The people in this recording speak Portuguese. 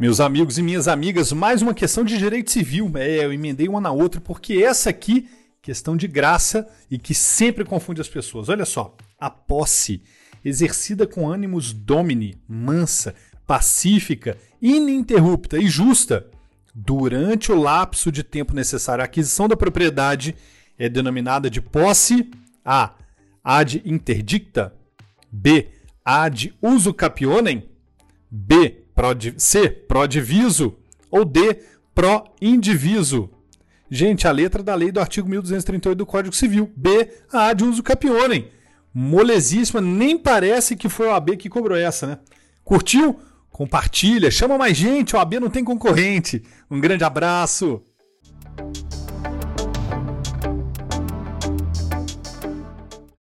Meus amigos e minhas amigas, mais uma questão de direito civil. É, eu emendei uma na outra porque essa aqui, questão de graça e que sempre confunde as pessoas. Olha só, a posse, exercida com ânimos domini, mansa, pacífica, ininterrupta e justa, durante o lapso de tempo necessário à aquisição da propriedade, é denominada de posse A. Ad interdicta, B. Ad uso capionem, B C, prodiviso ou D, pro indiviso. Gente, a letra da lei do artigo 1238 do Código Civil. B, a A de uso capionem. Molesíssima, nem parece que foi o AB que cobrou essa, né? Curtiu? Compartilha, chama mais gente, o AB não tem concorrente. Um grande abraço.